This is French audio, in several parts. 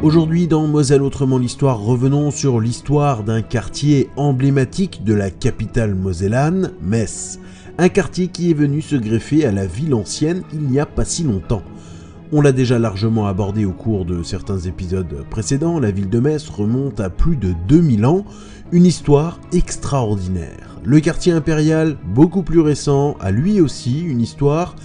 Aujourd'hui dans Moselle Autrement l'Histoire, revenons sur l'histoire d'un quartier emblématique de la capitale mosellane, Metz. Un quartier qui est venu se greffer à la ville ancienne il n'y a pas si longtemps. On l'a déjà largement abordé au cours de certains épisodes précédents, la ville de Metz remonte à plus de 2000 ans, une histoire extraordinaire. Le quartier impérial, beaucoup plus récent, a lui aussi une histoire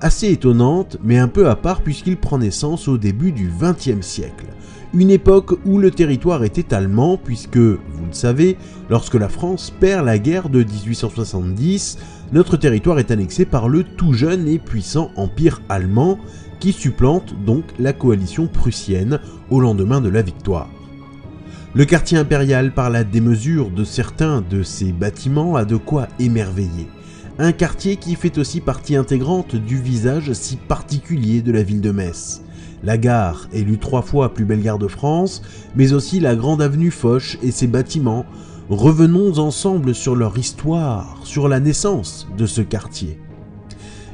assez étonnante, mais un peu à part puisqu'il prend naissance au début du XXe siècle. Une époque où le territoire était allemand, puisque, vous le savez, lorsque la France perd la guerre de 1870, notre territoire est annexé par le tout jeune et puissant Empire allemand, qui supplante donc la coalition prussienne au lendemain de la victoire. Le quartier impérial, par la démesure de certains de ses bâtiments, a de quoi émerveiller. Un quartier qui fait aussi partie intégrante du visage si particulier de la ville de Metz. La gare, élue trois fois plus belle gare de France, mais aussi la grande avenue Foch et ses bâtiments. Revenons ensemble sur leur histoire, sur la naissance de ce quartier.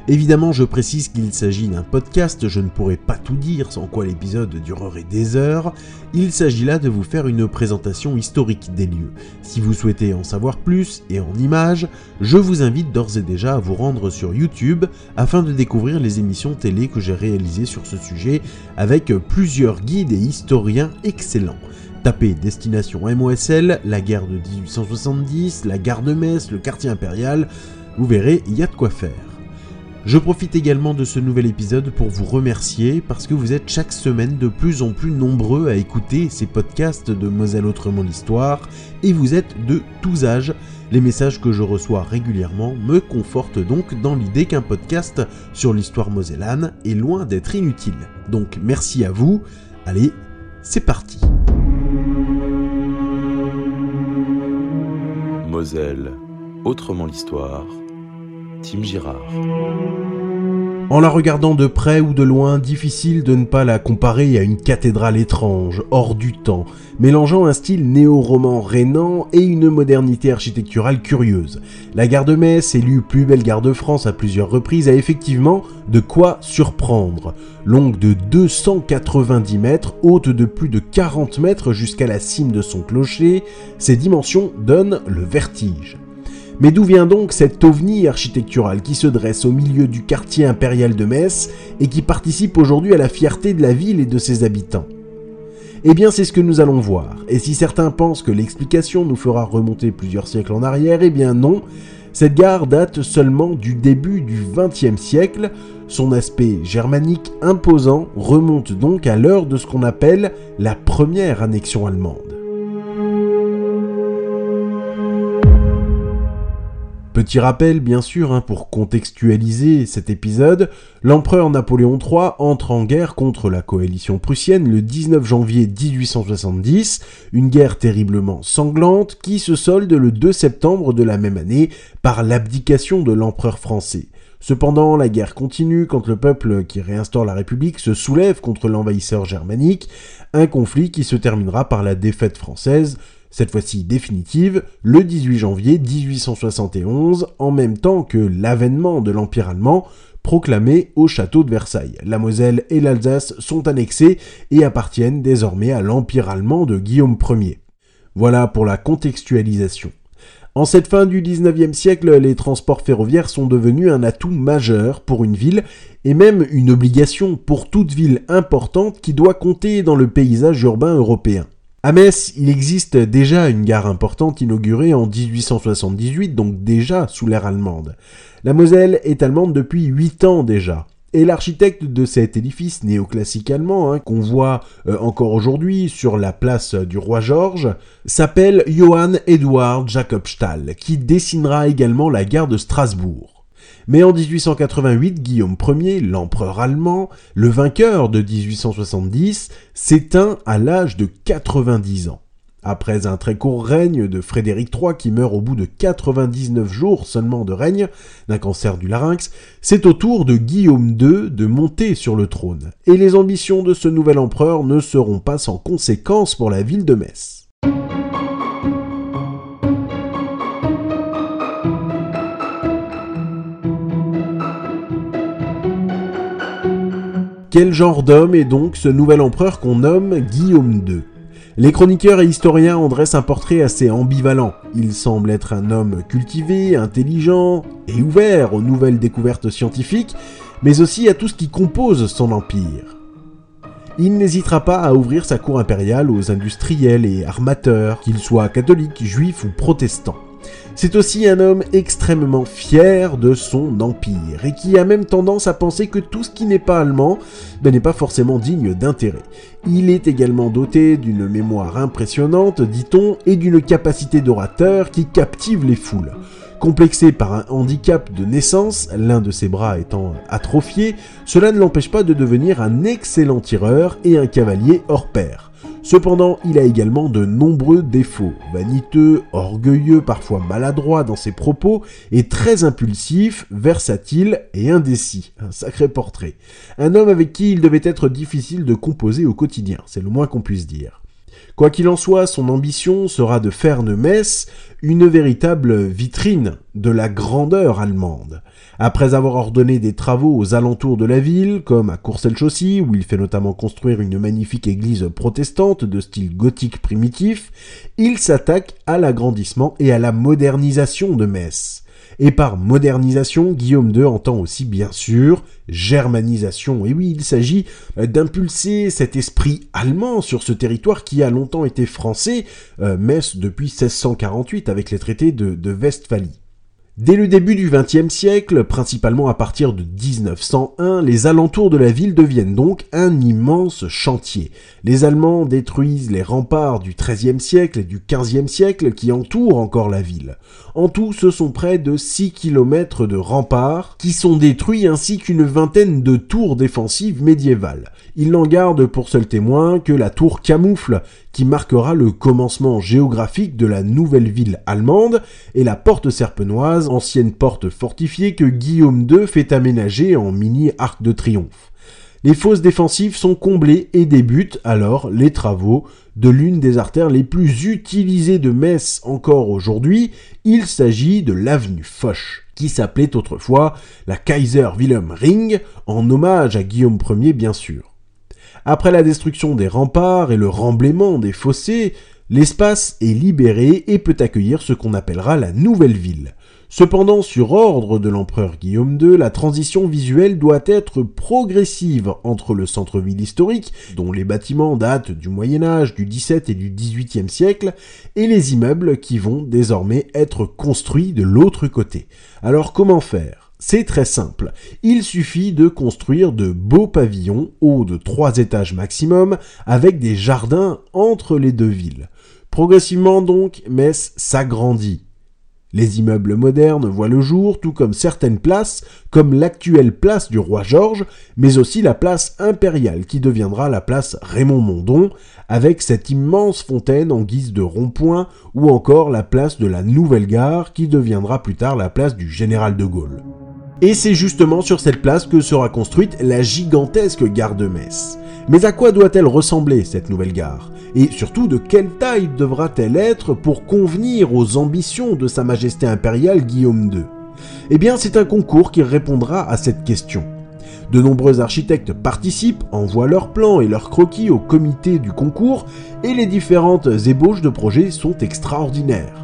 Évidemment, je précise qu'il s'agit d'un podcast, je ne pourrais pas tout dire sans quoi l'épisode durerait des heures. Il s'agit là de vous faire une présentation historique des lieux. Si vous souhaitez en savoir plus et en images, je vous invite d'ores et déjà à vous rendre sur YouTube afin de découvrir les émissions télé que j'ai réalisées sur ce sujet avec plusieurs guides et historiens excellents. Tapez Destination MOSL, la guerre de 1870, la gare de Metz, le quartier impérial, vous verrez, il y a de quoi faire. Je profite également de ce nouvel épisode pour vous remercier parce que vous êtes chaque semaine de plus en plus nombreux à écouter ces podcasts de Moselle Autrement l'Histoire et vous êtes de tous âges. Les messages que je reçois régulièrement me confortent donc dans l'idée qu'un podcast sur l'histoire mosellane est loin d'être inutile. Donc merci à vous. Allez, c'est parti. Moselle, autrement l'histoire. Tim Girard. En la regardant de près ou de loin, difficile de ne pas la comparer à une cathédrale étrange, hors du temps, mélangeant un style néo-roman rénan et une modernité architecturale curieuse. La gare de Metz, élue plus belle gare de France à plusieurs reprises, a effectivement de quoi surprendre. Longue de 290 mètres, haute de plus de 40 mètres jusqu'à la cime de son clocher, ses dimensions donnent le vertige. Mais d'où vient donc cet ovni architectural qui se dresse au milieu du quartier impérial de Metz et qui participe aujourd'hui à la fierté de la ville et de ses habitants? Eh bien c'est ce que nous allons voir, et si certains pensent que l'explication nous fera remonter plusieurs siècles en arrière, eh bien non, cette gare date seulement du début du XXe siècle, son aspect germanique imposant remonte donc à l'heure de ce qu'on appelle la première annexion allemande. Petit rappel, bien sûr, hein, pour contextualiser cet épisode, l'empereur Napoléon III entre en guerre contre la coalition prussienne le 19 janvier 1870, une guerre terriblement sanglante qui se solde le 2 septembre de la même année par l'abdication de l'empereur français. Cependant, la guerre continue quand le peuple qui réinstaure la République se soulève contre l'envahisseur germanique, un conflit qui se terminera par la défaite française, cette fois-ci définitive, le 18 janvier 1871, en même temps que l'avènement de l'Empire allemand, proclamé au château de Versailles. La Moselle et l'Alsace sont annexées et appartiennent désormais à l'Empire allemand de Guillaume Ier. Voilà pour la contextualisation. En cette fin du 19e siècle, les transports ferroviaires sont devenus un atout majeur pour une ville et même une obligation pour toute ville importante qui doit compter dans le paysage urbain européen. À Metz, il existe déjà une gare importante inaugurée en 1878, donc déjà sous l'ère allemande. La Moselle est allemande depuis 8 ans déjà. Et l'architecte de cet édifice néoclassique allemand, hein, qu'on voit euh, encore aujourd'hui sur la place du roi Georges, s'appelle Johann Eduard Jakob Stahl, qui dessinera également la gare de Strasbourg. Mais en 1888, Guillaume Ier, l'empereur allemand, le vainqueur de 1870, s'éteint à l'âge de 90 ans. Après un très court règne de Frédéric III qui meurt au bout de 99 jours seulement de règne d'un cancer du larynx, c'est au tour de Guillaume II de monter sur le trône. Et les ambitions de ce nouvel empereur ne seront pas sans conséquences pour la ville de Metz. Quel genre d'homme est donc ce nouvel empereur qu'on nomme Guillaume II les chroniqueurs et historiens en dressent un portrait assez ambivalent. Il semble être un homme cultivé, intelligent et ouvert aux nouvelles découvertes scientifiques, mais aussi à tout ce qui compose son empire. Il n'hésitera pas à ouvrir sa cour impériale aux industriels et armateurs, qu'ils soient catholiques, juifs ou protestants. C'est aussi un homme extrêmement fier de son empire et qui a même tendance à penser que tout ce qui n'est pas allemand ben, n'est pas forcément digne d'intérêt. Il est également doté d'une mémoire impressionnante, dit-on, et d'une capacité d'orateur qui captive les foules. Complexé par un handicap de naissance, l'un de ses bras étant atrophié, cela ne l'empêche pas de devenir un excellent tireur et un cavalier hors pair. Cependant, il a également de nombreux défauts. Vaniteux, orgueilleux, parfois maladroit dans ses propos, et très impulsif, versatile et indécis. Un sacré portrait. Un homme avec qui il devait être difficile de composer au quotidien, c'est le moins qu'on puisse dire. Quoi qu'il en soit, son ambition sera de faire de Metz une véritable vitrine de la grandeur allemande. Après avoir ordonné des travaux aux alentours de la ville, comme à Courcelles-Chaussy, où il fait notamment construire une magnifique église protestante de style gothique primitif, il s'attaque à l'agrandissement et à la modernisation de Metz. Et par modernisation, Guillaume II entend aussi bien sûr germanisation. Et oui, il s'agit euh, d'impulser cet esprit allemand sur ce territoire qui a longtemps été français, euh, Metz depuis 1648 avec les traités de, de Westphalie. Dès le début du XXe siècle, principalement à partir de 1901, les alentours de la ville deviennent donc un immense chantier. Les Allemands détruisent les remparts du XIIIe siècle et du XVe siècle qui entourent encore la ville. En tout, ce sont près de 6 km de remparts qui sont détruits ainsi qu'une vingtaine de tours défensives médiévales. Il n'en garde pour seul témoin que la tour Camoufle, qui marquera le commencement géographique de la nouvelle ville allemande, et la porte serpenoise, ancienne porte fortifiée que Guillaume II fait aménager en mini arc de triomphe. Les fosses défensives sont comblées et débutent alors les travaux de l'une des artères les plus utilisées de Metz encore aujourd'hui. Il s'agit de l'avenue Foch, qui s'appelait autrefois la Kaiser Wilhelm Ring, en hommage à Guillaume Ier bien sûr. Après la destruction des remparts et le remblaiement des fossés, l'espace est libéré et peut accueillir ce qu'on appellera la nouvelle ville. Cependant, sur ordre de l'empereur Guillaume II, la transition visuelle doit être progressive entre le centre-ville historique, dont les bâtiments datent du Moyen Âge, du XVIIe et du XVIIIe siècle, et les immeubles qui vont désormais être construits de l'autre côté. Alors comment faire? C'est très simple. Il suffit de construire de beaux pavillons hauts de trois étages maximum avec des jardins entre les deux villes. Progressivement donc, Metz s'agrandit. Les immeubles modernes voient le jour, tout comme certaines places, comme l'actuelle place du roi Georges, mais aussi la place impériale qui deviendra la place Raymond Mondon, avec cette immense fontaine en guise de rond-point, ou encore la place de la Nouvelle Gare qui deviendra plus tard la place du Général de Gaulle. Et c'est justement sur cette place que sera construite la gigantesque gare de Metz. Mais à quoi doit-elle ressembler cette nouvelle gare? Et surtout de quelle taille devra-t-elle être pour convenir aux ambitions de Sa Majesté impériale Guillaume II Eh bien c'est un concours qui répondra à cette question. De nombreux architectes participent, envoient leurs plans et leurs croquis au comité du concours, et les différentes ébauches de projets sont extraordinaires.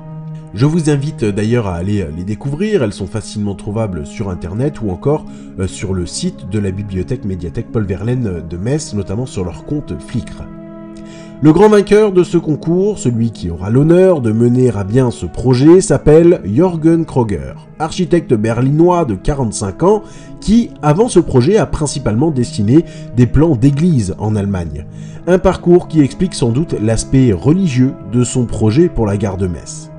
Je vous invite d'ailleurs à aller les découvrir, elles sont facilement trouvables sur internet ou encore euh, sur le site de la bibliothèque médiathèque Paul Verlaine de Metz, notamment sur leur compte Flickr. Le grand vainqueur de ce concours, celui qui aura l'honneur de mener à bien ce projet, s'appelle Jürgen Kroger, architecte berlinois de 45 ans qui, avant ce projet, a principalement dessiné des plans d'église en Allemagne. Un parcours qui explique sans doute l'aspect religieux de son projet pour la gare de Metz.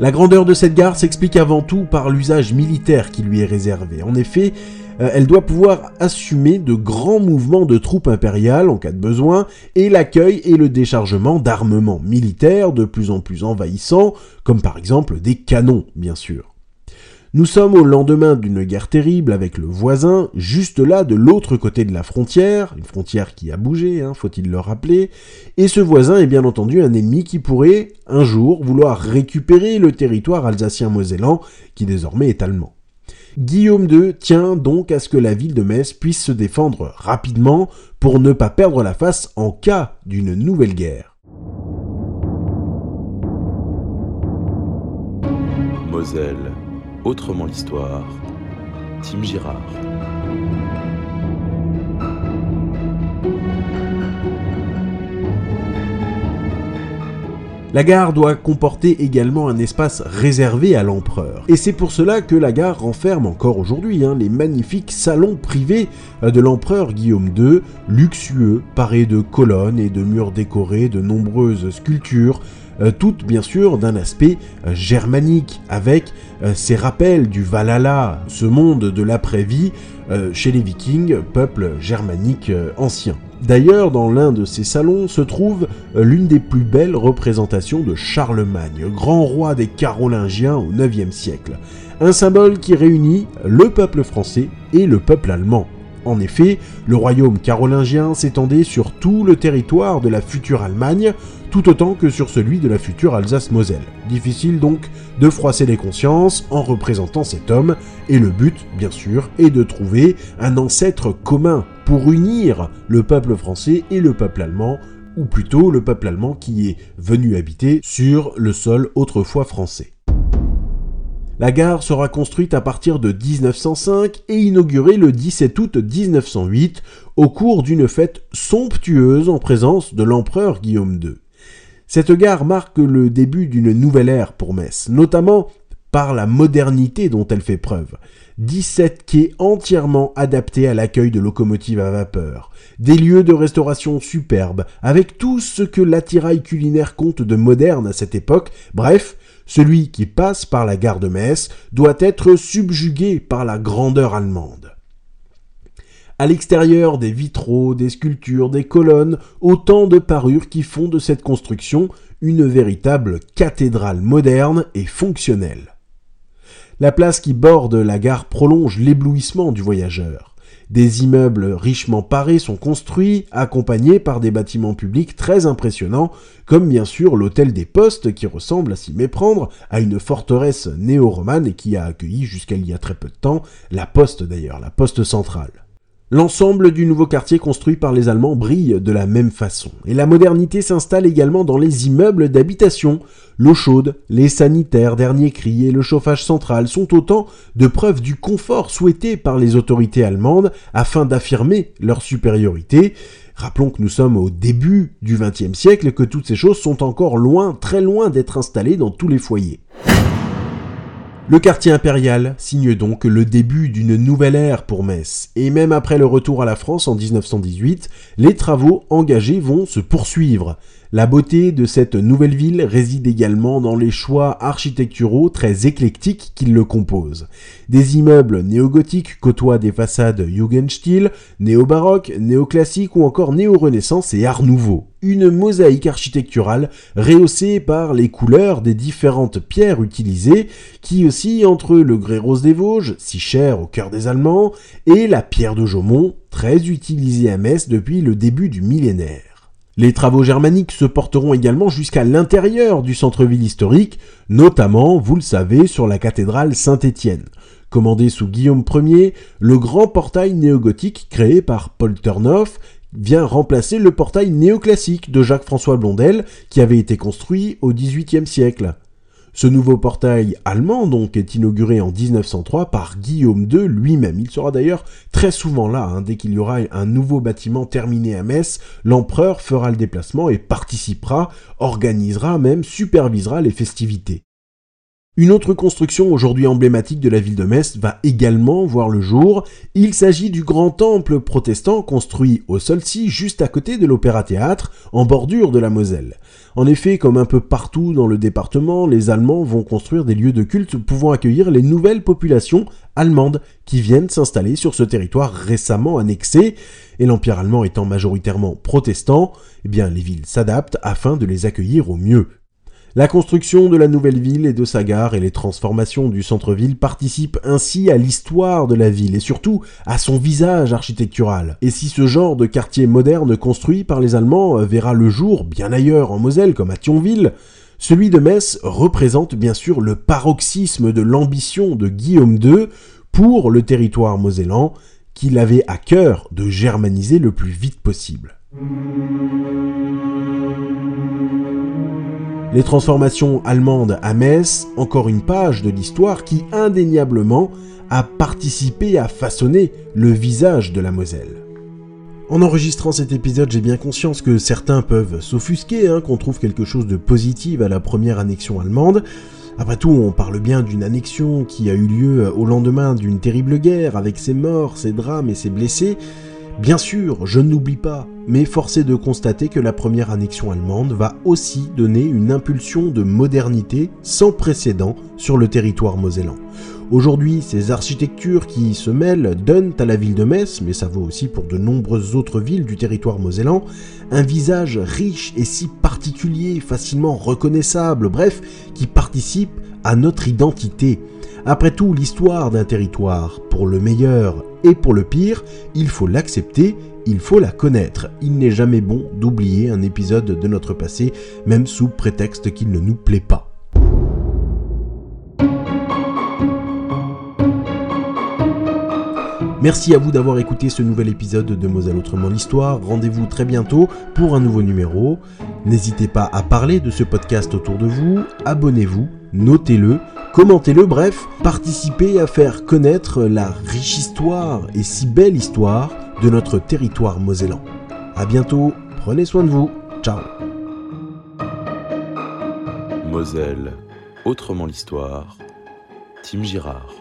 La grandeur de cette gare s'explique avant tout par l'usage militaire qui lui est réservé. En effet, euh, elle doit pouvoir assumer de grands mouvements de troupes impériales en cas de besoin et l'accueil et le déchargement d'armements militaires de plus en plus envahissants, comme par exemple des canons, bien sûr. Nous sommes au lendemain d'une guerre terrible avec le voisin, juste là de l'autre côté de la frontière, une frontière qui a bougé, hein, faut-il le rappeler, et ce voisin est bien entendu un ennemi qui pourrait, un jour, vouloir récupérer le territoire alsacien-mosellan, qui désormais est allemand. Guillaume II tient donc à ce que la ville de Metz puisse se défendre rapidement pour ne pas perdre la face en cas d'une nouvelle guerre. Moselle, autrement l'histoire. Tim Girard. La gare doit comporter également un espace réservé à l'empereur. Et c'est pour cela que la gare renferme encore aujourd'hui hein, les magnifiques salons privés euh, de l'empereur Guillaume II, luxueux, parés de colonnes et de murs décorés de nombreuses sculptures, toutes bien sûr d'un aspect euh, germanique, avec ces rappels du Valhalla, ce monde de l'après-vie chez les vikings, peuple germanique ancien. D'ailleurs, dans l'un de ces salons se trouve euh, l'une des plus belles représentations de Charlemagne, grand roi des Carolingiens au IXe siècle. Un symbole qui réunit le peuple français et le peuple allemand. En effet, le royaume carolingien s'étendait sur tout le territoire de la future Allemagne, tout autant que sur celui de la future Alsace-Moselle. Difficile donc de froisser les consciences en représentant cet homme, et le but, bien sûr, est de trouver un ancêtre commun pour unir le peuple français et le peuple allemand, ou plutôt le peuple allemand qui est venu habiter sur le sol autrefois français. La gare sera construite à partir de 1905 et inaugurée le 17 août 1908 au cours d'une fête somptueuse en présence de l'empereur Guillaume II. Cette gare marque le début d'une nouvelle ère pour Metz, notamment par la modernité dont elle fait preuve. 17 quais entièrement adaptés à l'accueil de locomotives à vapeur, des lieux de restauration superbes, avec tout ce que l'attirail culinaire compte de moderne à cette époque, bref, celui qui passe par la gare de Metz doit être subjugué par la grandeur allemande. À l'extérieur, des vitraux, des sculptures, des colonnes, autant de parures qui font de cette construction une véritable cathédrale moderne et fonctionnelle. La place qui borde la gare prolonge l'éblouissement du voyageur. Des immeubles richement parés sont construits, accompagnés par des bâtiments publics très impressionnants, comme bien sûr l'hôtel des Postes qui ressemble à s'y méprendre à une forteresse néo-romane et qui a accueilli jusqu'à il y a très peu de temps la poste d'ailleurs, la poste centrale. L'ensemble du nouveau quartier construit par les Allemands brille de la même façon. Et la modernité s'installe également dans les immeubles d'habitation. L'eau chaude, les sanitaires, dernier cri et le chauffage central sont autant de preuves du confort souhaité par les autorités allemandes afin d'affirmer leur supériorité. Rappelons que nous sommes au début du XXe siècle et que toutes ces choses sont encore loin, très loin d'être installées dans tous les foyers. Le quartier impérial signe donc le début d'une nouvelle ère pour Metz, et même après le retour à la France en 1918, les travaux engagés vont se poursuivre. La beauté de cette nouvelle ville réside également dans les choix architecturaux très éclectiques qui le composent. Des immeubles néo-gothiques côtoient des façades Jugendstil, néo-baroque, néo-classique ou encore néo-renaissance et art nouveau. Une mosaïque architecturale rehaussée par les couleurs des différentes pierres utilisées qui oscillent entre le grès rose des Vosges, si cher au cœur des Allemands, et la pierre de Jaumont, très utilisée à Metz depuis le début du millénaire. Les travaux germaniques se porteront également jusqu'à l'intérieur du centre-ville historique, notamment, vous le savez, sur la cathédrale Saint-Étienne. Commandé sous Guillaume Ier, le grand portail néogothique créé par Paul Turnoff vient remplacer le portail néoclassique de Jacques-François Blondel qui avait été construit au XVIIIe siècle. Ce nouveau portail allemand donc est inauguré en 1903 par Guillaume II lui-même. Il sera d'ailleurs très souvent là. Hein. Dès qu'il y aura un nouveau bâtiment terminé à Metz, l'empereur fera le déplacement et participera, organisera même, supervisera les festivités. Une autre construction aujourd'hui emblématique de la ville de Metz va également voir le jour. Il s'agit du grand temple protestant construit au Solcy juste à côté de l'Opéra Théâtre, en bordure de la Moselle. En effet, comme un peu partout dans le département, les Allemands vont construire des lieux de culte pouvant accueillir les nouvelles populations allemandes qui viennent s'installer sur ce territoire récemment annexé. Et l'Empire allemand étant majoritairement protestant, eh bien les villes s'adaptent afin de les accueillir au mieux. La construction de la nouvelle ville et de sa gare et les transformations du centre-ville participent ainsi à l'histoire de la ville et surtout à son visage architectural. Et si ce genre de quartier moderne construit par les Allemands verra le jour bien ailleurs en Moselle comme à Thionville, celui de Metz représente bien sûr le paroxysme de l'ambition de Guillaume II pour le territoire mosellan qu'il avait à cœur de germaniser le plus vite possible. Les transformations allemandes à Metz, encore une page de l'histoire qui indéniablement a participé à façonner le visage de la Moselle. En enregistrant cet épisode, j'ai bien conscience que certains peuvent s'offusquer, hein, qu'on trouve quelque chose de positif à la première annexion allemande. Après tout, on parle bien d'une annexion qui a eu lieu au lendemain d'une terrible guerre, avec ses morts, ses drames et ses blessés. Bien sûr, je n'oublie pas, mais force est de constater que la première annexion allemande va aussi donner une impulsion de modernité sans précédent sur le territoire mosellan. Aujourd'hui, ces architectures qui se mêlent donnent à la ville de Metz, mais ça vaut aussi pour de nombreuses autres villes du territoire mosellan, un visage riche et si particulier, facilement reconnaissable, bref, qui participe à notre identité. Après tout, l'histoire d'un territoire, pour le meilleur et pour le pire, il faut l'accepter, il faut la connaître. Il n'est jamais bon d'oublier un épisode de notre passé, même sous prétexte qu'il ne nous plaît pas. Merci à vous d'avoir écouté ce nouvel épisode de Moselle Autrement l'Histoire. Rendez-vous très bientôt pour un nouveau numéro. N'hésitez pas à parler de ce podcast autour de vous, abonnez-vous, notez-le, commentez-le, bref, participez à faire connaître la riche histoire et si belle histoire de notre territoire mosellan. A bientôt, prenez soin de vous, ciao Moselle, autrement l'histoire, Tim Girard.